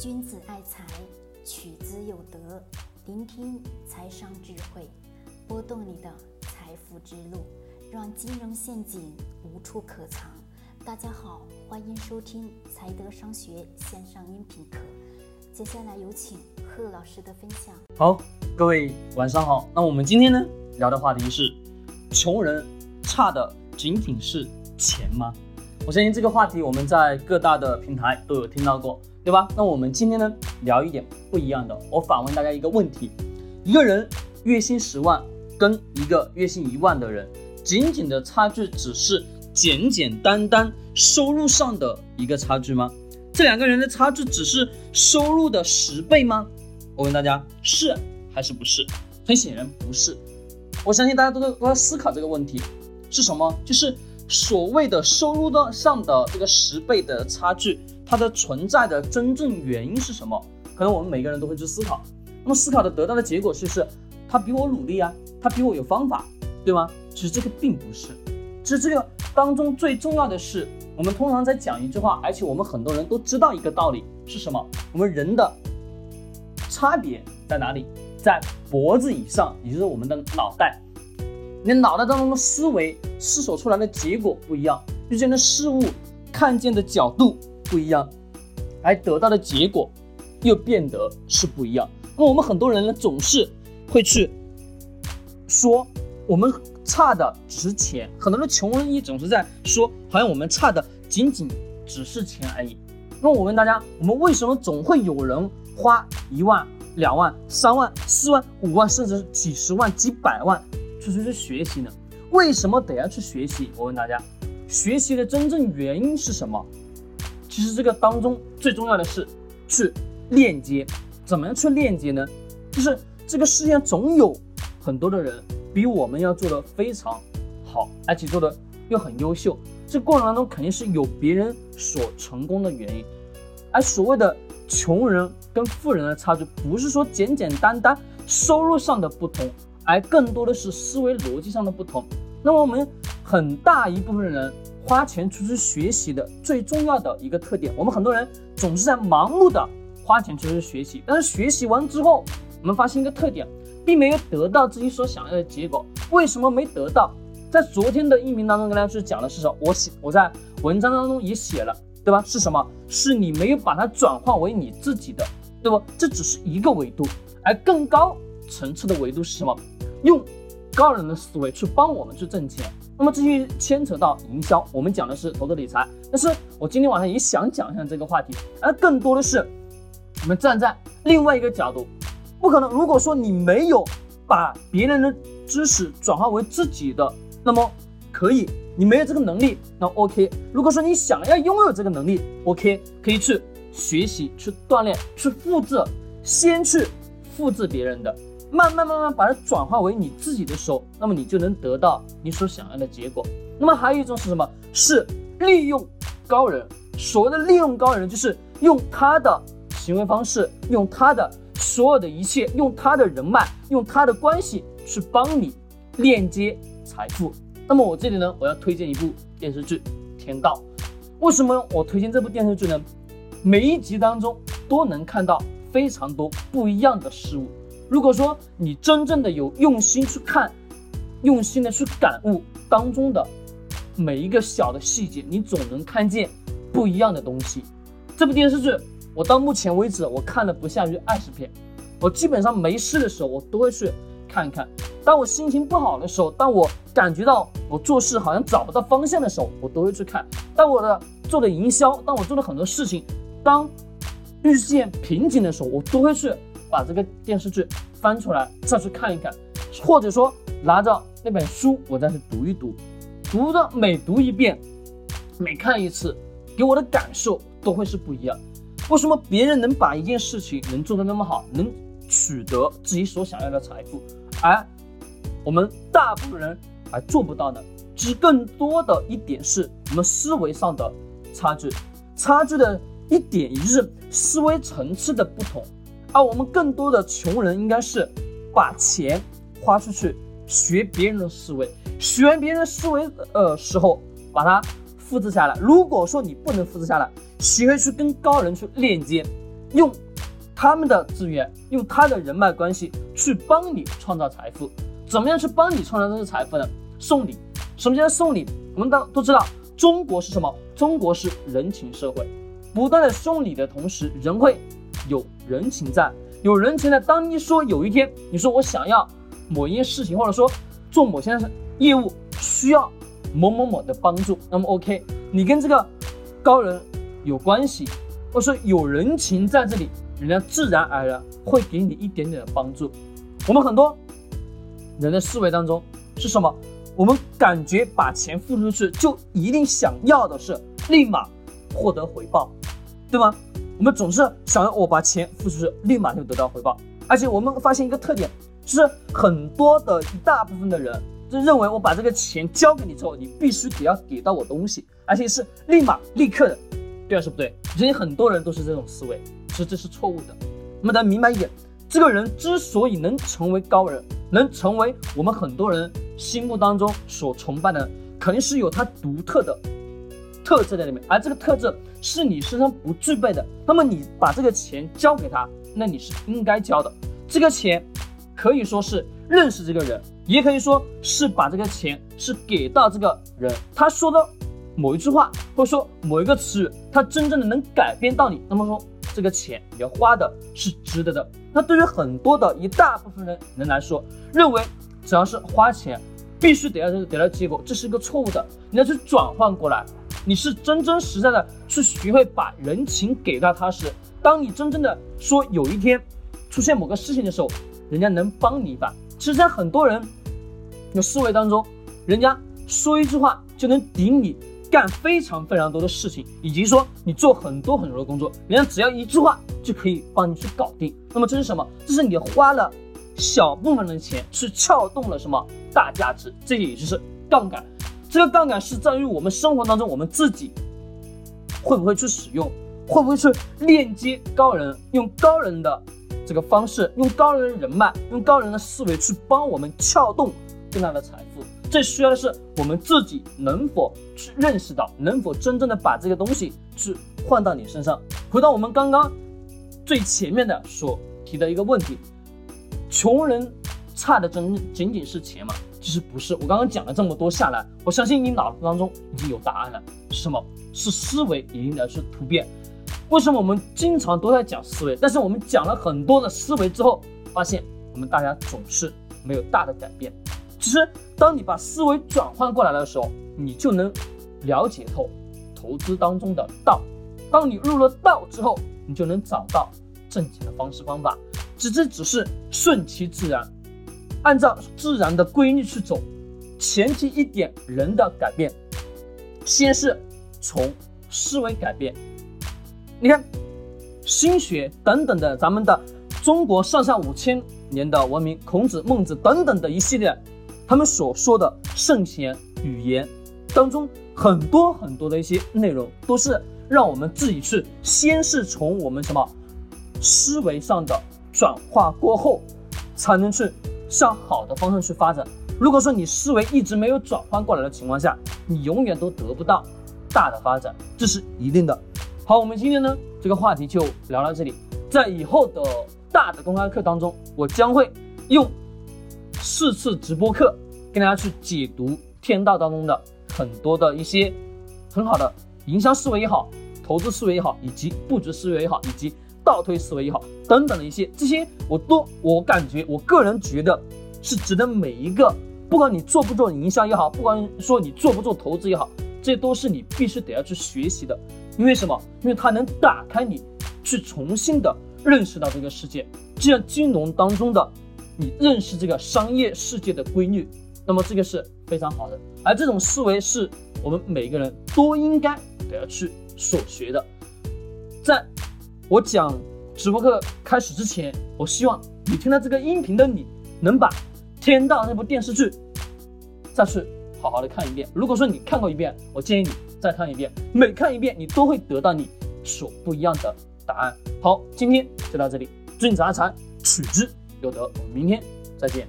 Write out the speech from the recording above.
君子爱财，取之有德。聆听财商智慧，拨动你的财富之路，让金融陷阱无处可藏。大家好，欢迎收听财德商学线上音频课。接下来有请贺老师的分享。好，各位晚上好。那我们今天呢聊的话题是：穷人差的仅仅是钱吗？我相信这个话题我们在各大的平台都有听到过。对吧？那我们今天呢聊一点不一样的。我反问大家一个问题：一个人月薪十万跟一个月薪一万的人，仅仅的差距只是简简单单收入上的一个差距吗？这两个人的差距只是收入的十倍吗？我问大家是还是不是？很显然不是。我相信大家都在都在思考这个问题是什么？就是所谓的收入的上的这个十倍的差距。它的存在的真正原因是什么？可能我们每个人都会去思考。那么思考的得到的结果就是，他比我努力啊，他比我有方法，对吗？其实这个并不是。其实这个当中最重要的是，我们通常在讲一句话，而且我们很多人都知道一个道理是什么？我们人的差别在哪里？在脖子以上，也就是我们的脑袋。你脑袋当中的思维思索出来的结果不一样，遇见的事物看见的角度。不一样，而得到的结果又变得是不一样。那么我们很多人呢，总是会去说我们差的只是钱。很多的穷人也总是在说，好像我们差的仅仅只是钱而已。那我问大家，我们为什么总会有人花一万、两万、三万、四万、五万，甚至几十万、几百万出去去学习呢？为什么得要去学习？我问大家，学习的真正原因是什么？其实这个当中最重要的是去链接，怎么样去链接呢？就是这个世界上总有很多的人比我们要做的非常好，而且做的又很优秀。这过程当中肯定是有别人所成功的原因。而所谓的穷人跟富人的差距，不是说简简单单收入上的不同，而更多的是思维逻辑上的不同。那么我们很大一部分人。花钱出去学习的最重要的一个特点，我们很多人总是在盲目的花钱出去学习，但是学习完之后，我们发现一个特点，并没有得到自己所想要的结果。为什么没得到？在昨天的音频当中跟大家去讲的是什么？我写我在文章当中也写了，对吧？是什么？是你没有把它转化为你自己的，对不？这只是一个维度，而更高层次的维度是什么？用高人的思维去帮我们去挣钱。那么至于牵扯到营销，我们讲的是投资理财，但是我今天晚上也想讲一下这个话题，而更多的是我们站在另外一个角度，不可能。如果说你没有把别人的知识转化为自己的，那么可以，你没有这个能力，那 OK。如果说你想要拥有这个能力，OK，可以去学习、去锻炼、去复制，先去复制别人的。慢慢慢慢把它转化为你自己的时候，那么你就能得到你所想要的结果。那么还有一种是什么？是利用高人。所谓的利用高人，就是用他的行为方式，用他的所有的一切，用他的人脉，用他的关系去帮你链接财富。那么我这里呢，我要推荐一部电视剧《天道》。为什么我推荐这部电视剧呢？每一集当中都能看到非常多不一样的事物。如果说你真正的有用心去看，用心的去感悟当中的每一个小的细节，你总能看见不一样的东西。这部电视剧，我到目前为止我看了不下于二十遍，我基本上没事的时候我都会去看看。当我心情不好的时候，当我感觉到我做事好像找不到方向的时候，我都会去看。当我的做的营销，当我做的很多事情，当遇见瓶颈的时候，我都会去。把这个电视剧翻出来再去看一看，或者说拿着那本书我再去读一读，读的每读一遍，每看一次，给我的感受都会是不一样。为什么别人能把一件事情能做得那么好，能取得自己所想要的财富，而我们大部分人还做不到呢？其更多的一点是我们思维上的差距，差距的一点也就是思维层次的不同。而我们更多的穷人应该是把钱花出去学别人的思维，学完别人的思维呃时候，把它复制下来。如果说你不能复制下来，学会去跟高人去链接，用他们的资源，用他的人脉关系去帮你创造财富。怎么样去帮你创造这些财富呢？送礼。什么叫送礼？我们当都知道，中国是什么？中国是人情社会，不断的送礼的同时，人会有人情在，有人情在。当你说有一天你说我想要某一件事情，或者说做某些业务需要某某某的帮助，那么 OK，你跟这个高人有关系，或者说有人情在这里，人家自然而然会给你一点点的帮助。我们很多人的思维当中是什么？我们感觉把钱付出去，就一定想要的是立马获得回报，对吗？我们总是想要我把钱付出去，立马就得到回报。而且我们发现一个特点，就是很多的一大部分的人就认为我把这个钱交给你之后，你必须得要给到我东西，而且是立马立刻的，对还是不对？其实很多人都是这种思维，其实这是错误的。我们得明白一点，这个人之所以能成为高人，能成为我们很多人。心目当中所崇拜的，肯定是有他独特的特质在里面，而这个特质是你身上不具备的。那么你把这个钱交给他，那你是应该交的。这个钱可以说是认识这个人，也可以说是把这个钱是给到这个人，他说的某一句话，或者说某一个词语，他真正的能改变到你。那么说这个钱你要花的是值得的。那对于很多的一大部分人人来说，认为。只要是花钱，必须得到得到结果，这是一个错误的。你要去转换过来，你是真真实在的去学会把人情给到他时，当你真正的说有一天出现某个事情的时候，人家能帮你一把。其实，在很多人的思维当中，人家说一句话就能顶你干非常非常多的事情，以及说你做很多很多的工作，人家只要一句话就可以帮你去搞定。那么这是什么？这是你花了。小部分的钱去撬动了什么大价值？这也就是杠杆。这个杠杆是在于我们生活当中，我们自己会不会去使用，会不会去链接高人，用高人的这个方式，用高人的人脉，用高人的思维去帮我们撬动更大的财富。这需要的是我们自己能否去认识到，能否真正的把这个东西去换到你身上。回到我们刚刚最前面的所提的一个问题。穷人差的真仅仅是钱吗？其实不是。我刚刚讲了这么多下来，我相信你脑子当中已经有答案了。是什么？是思维一定要去突变。为什么我们经常都在讲思维？但是我们讲了很多的思维之后，发现我们大家总是没有大的改变。其实，当你把思维转换过来的时候，你就能了解透投资当中的道。当你入了道之后，你就能找到挣钱的方式方法。只只是顺其自然，按照自然的规律去走。前提一点，人的改变，先是从思维改变。你看，心学等等的，咱们的中国上下五千年的文明，孔子、孟子等等的一系列，他们所说的圣贤语言当中，很多很多的一些内容，都是让我们自己去，先是从我们什么思维上的。转化过后，才能去向好的方向去发展。如果说你思维一直没有转换过来的情况下，你永远都得不到大的发展，这是一定的。好，我们今天呢这个话题就聊到这里。在以后的大的公开课当中，我将会用四次直播课跟大家去解读天道当中的很多的一些很好的营销思维也好，投资思维也好，以及布局思维也好，以及。倒推思维也好，等等的一些这些，我都我感觉，我个人觉得是值得每一个，不管你做不做营销也好，不管说你做不做投资也好，这都是你必须得要去学习的。因为什么？因为它能打开你去重新的认识到这个世界，就像金融当中的你认识这个商业世界的规律，那么这个是非常好的。而这种思维是我们每个人都应该得要去所学的，在。我讲直播课开始之前，我希望你听到这个音频的你，能把《天道》那部电视剧再去好好的看一遍。如果说你看过一遍，我建议你再看一遍，每看一遍你都会得到你所不一样的答案。好，今天就到这里，君子爱财，取之有德。我们明天再见。